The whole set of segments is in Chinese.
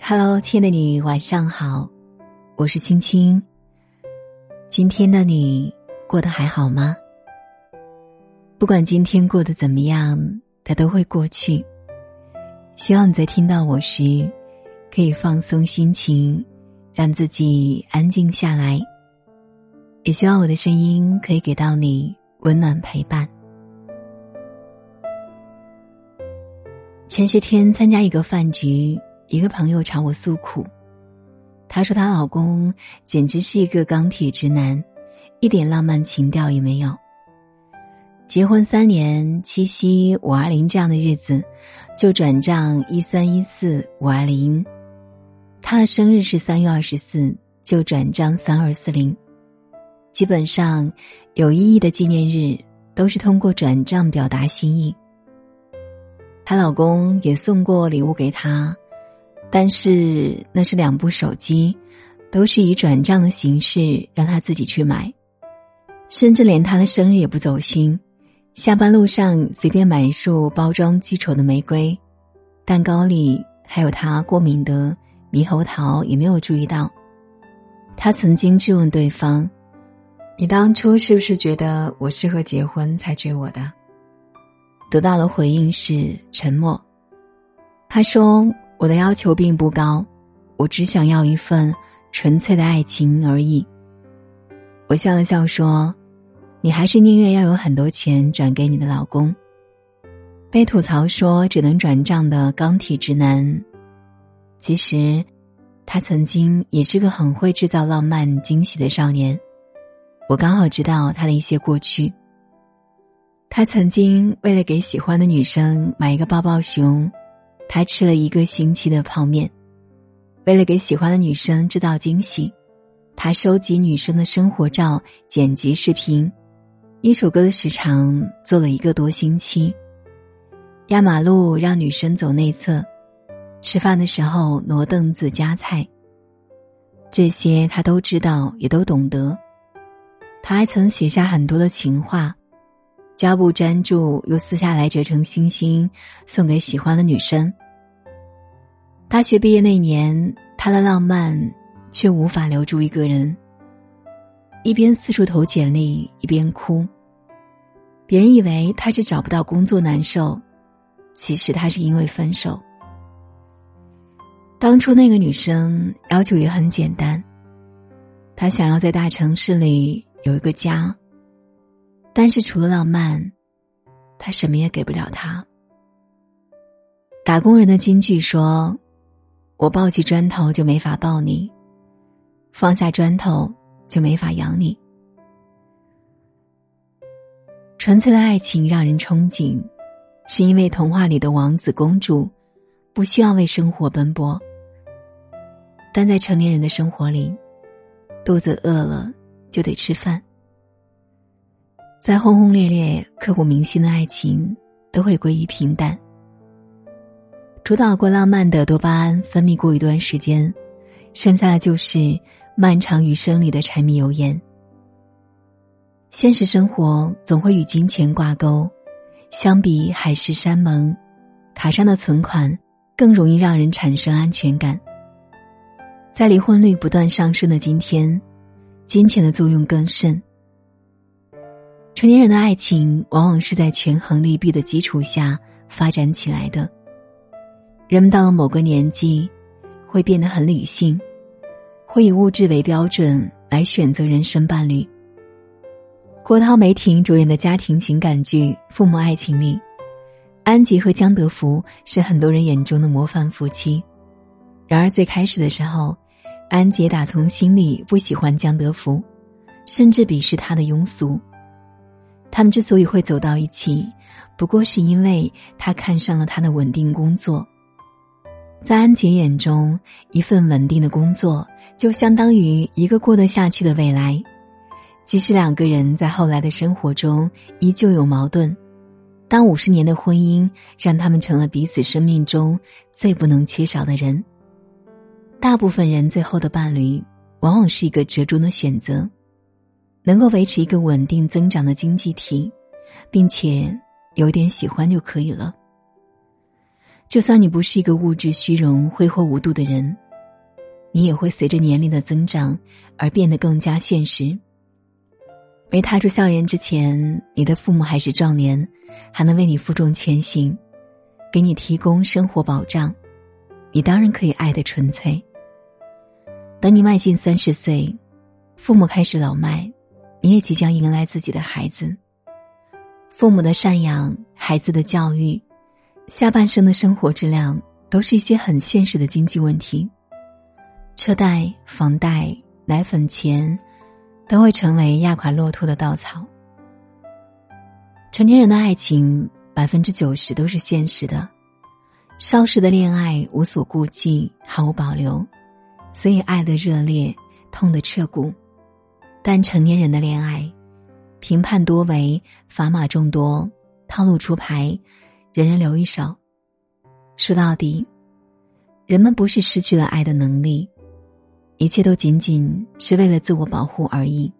Hello，亲爱的你，晚上好，我是青青。今天的你过得还好吗？不管今天过得怎么样，它都会过去。希望你在听到我时，可以放松心情，让自己安静下来。也希望我的声音可以给到你温暖陪伴。前些天参加一个饭局。一个朋友朝我诉苦，她说她老公简直是一个钢铁直男，一点浪漫情调也没有。结婚三年，七夕五二零这样的日子，就转账一三一四五二零；他的生日是三月二十四，就转账三二四零。基本上，有意义的纪念日都是通过转账表达心意。她老公也送过礼物给她。但是那是两部手机，都是以转账的形式让他自己去买，甚至连他的生日也不走心，下班路上随便买一束包装巨丑的玫瑰，蛋糕里还有他过敏的猕猴桃，也没有注意到。他曾经质问对方：“你当初是不是觉得我适合结婚才追我的？”得到的回应是沉默。他说。我的要求并不高，我只想要一份纯粹的爱情而已。我笑了笑说：“你还是宁愿要有很多钱转给你的老公。”被吐槽说只能转账的钢铁直男，其实他曾经也是个很会制造浪漫惊喜的少年。我刚好知道他的一些过去。他曾经为了给喜欢的女生买一个抱抱熊。他吃了一个星期的泡面，为了给喜欢的女生制造惊喜，他收集女生的生活照、剪辑视频，一首歌的时长做了一个多星期。压马路让女生走内侧，吃饭的时候挪凳子夹菜。这些他都知道，也都懂得。他还曾写下很多的情话。胶布粘住，又撕下来折成星星，送给喜欢的女生。大学毕业那年，他的浪漫却无法留住一个人。一边四处投简历，一边哭。别人以为他是找不到工作难受，其实他是因为分手。当初那个女生要求也很简单，她想要在大城市里有一个家。但是除了浪漫，他什么也给不了他。打工人的金句说：“我抱起砖头就没法抱你，放下砖头就没法养你。”纯粹的爱情让人憧憬，是因为童话里的王子公主不需要为生活奔波，但在成年人的生活里，肚子饿了就得吃饭。再轰轰烈烈、刻骨铭心的爱情，都会归于平淡。主导过浪漫的多巴胺分泌过一段时间，剩下的就是漫长余生里的柴米油盐。现实生活总会与金钱挂钩，相比海誓山盟，卡上的存款更容易让人产生安全感。在离婚率不断上升的今天，金钱的作用更甚。成年人的爱情往往是在权衡利弊的基础下发展起来的。人们到了某个年纪，会变得很理性，会以物质为标准来选择人生伴侣。郭涛、梅婷主演的家庭情感剧《父母爱情》里，安吉和江德福是很多人眼中的模范夫妻。然而最开始的时候，安杰打从心里不喜欢江德福，甚至鄙视他的庸俗。他们之所以会走到一起，不过是因为他看上了他的稳定工作。在安杰眼中，一份稳定的工作就相当于一个过得下去的未来。即使两个人在后来的生活中依旧有矛盾，当五十年的婚姻让他们成了彼此生命中最不能缺少的人，大部分人最后的伴侣，往往是一个折中的选择。能够维持一个稳定增长的经济体，并且有点喜欢就可以了。就算你不是一个物质虚荣、挥霍无度的人，你也会随着年龄的增长而变得更加现实。没踏出校园之前，你的父母还是壮年，还能为你负重前行，给你提供生活保障，你当然可以爱的纯粹。等你迈进三十岁，父母开始老迈，你也即将迎来自己的孩子。父母的赡养、孩子的教育、下半生的生活质量，都是一些很现实的经济问题。车贷、房贷、奶粉钱。都会成为压垮骆驼的稻草。成年人的爱情百分之九十都是现实的，少时的恋爱无所顾忌，毫无保留，所以爱的热烈，痛的彻骨。但成年人的恋爱，评判多维，砝码众多，套路出牌，人人留一手。说到底，人们不是失去了爱的能力。一切都仅仅是为了自我保护而已，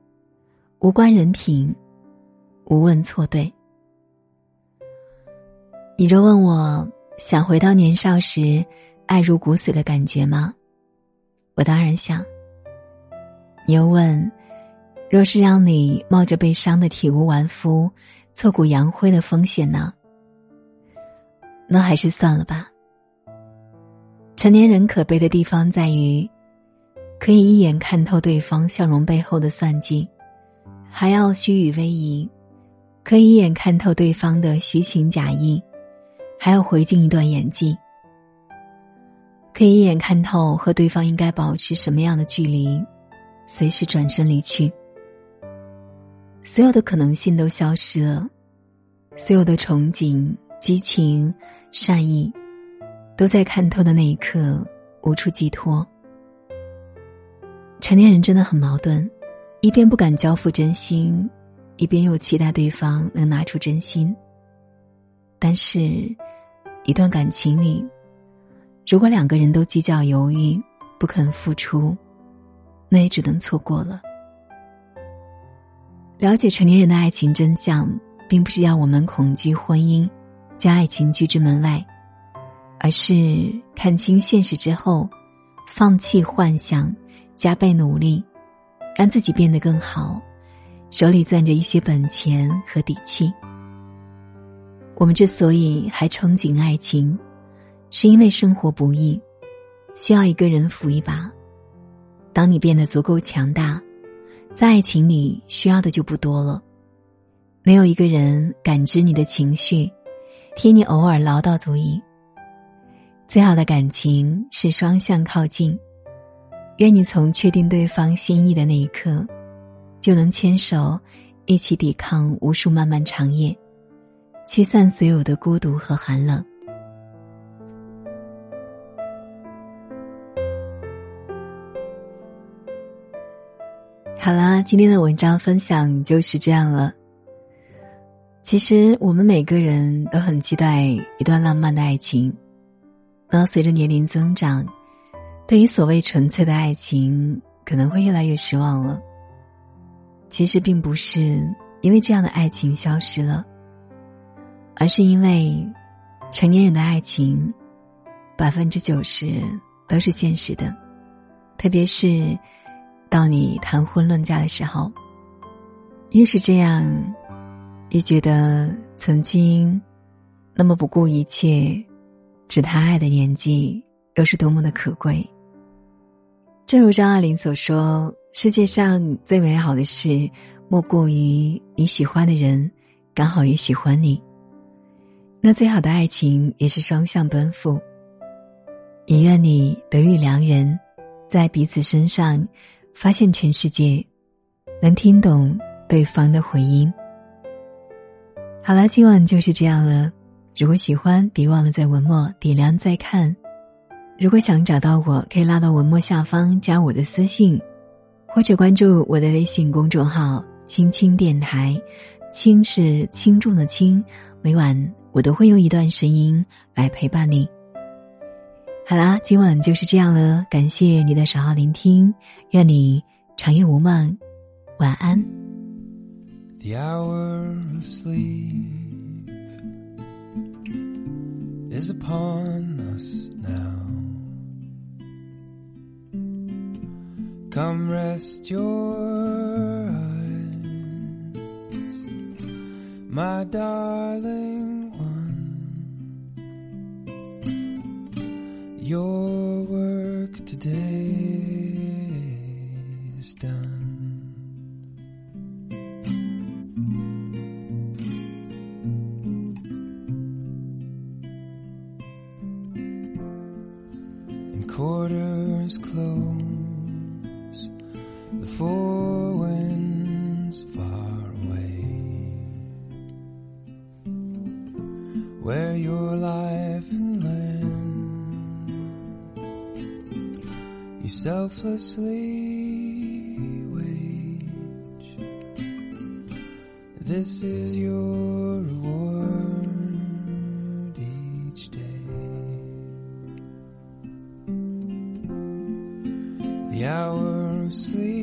无关人品，无问错对。你若问我想回到年少时爱如骨髓的感觉吗？我当然想。你又问，若是让你冒着被伤的体无完肤、挫骨扬灰的风险呢？那还是算了吧。成年人可悲的地方在于。可以一眼看透对方笑容背后的算计，还要虚与委蛇；可以一眼看透对方的虚情假意，还要回敬一段演技；可以一眼看透和对方应该保持什么样的距离，随时转身离去。所有的可能性都消失了，所有的憧憬、激情、善意，都在看透的那一刻无处寄托。成年人真的很矛盾，一边不敢交付真心，一边又期待对方能拿出真心。但是，一段感情里，如果两个人都计较、犹豫、不肯付出，那也只能错过了。了解成年人的爱情真相，并不是要我们恐惧婚姻，将爱情拒之门外，而是看清现实之后，放弃幻想。加倍努力，让自己变得更好，手里攥着一些本钱和底气。我们之所以还憧憬爱情，是因为生活不易，需要一个人扶一把。当你变得足够强大，在爱情里需要的就不多了。没有一个人感知你的情绪，替你偶尔唠叨足矣。最好的感情是双向靠近。愿你从确定对方心意的那一刻，就能牵手，一起抵抗无数漫漫长夜，驱散所有的孤独和寒冷。好啦，今天的文章分享就是这样了。其实我们每个人都很期待一段浪漫的爱情，那随着年龄增长。对于所谓纯粹的爱情，可能会越来越失望了。其实并不是因为这样的爱情消失了，而是因为成年人的爱情百分之九十都是现实的，特别是到你谈婚论嫁的时候，越是这样，越觉得曾经那么不顾一切只谈爱的年纪，又是多么的可贵。正如张爱玲所说：“世界上最美好的事，莫过于你喜欢的人刚好也喜欢你。那最好的爱情也是双向奔赴。也愿你得遇良人，在彼此身上发现全世界，能听懂对方的回音。”好了，今晚就是这样了。如果喜欢，别忘了在文末点亮再看。如果想找到我，可以拉到文末下方加我的私信，或者关注我的微信公众号“青青电台”，轻是轻重的轻。每晚我都会用一段声音来陪伴你。好啦，今晚就是这样了，感谢你的守候聆听，愿你长夜无梦，晚安 the hours sleep。is upon us now. Come rest your eyes, my darling Your work today is done. And quarters close, the four winds far away, where your life you selflessly wage. This is your reward each day. The hour of sleep,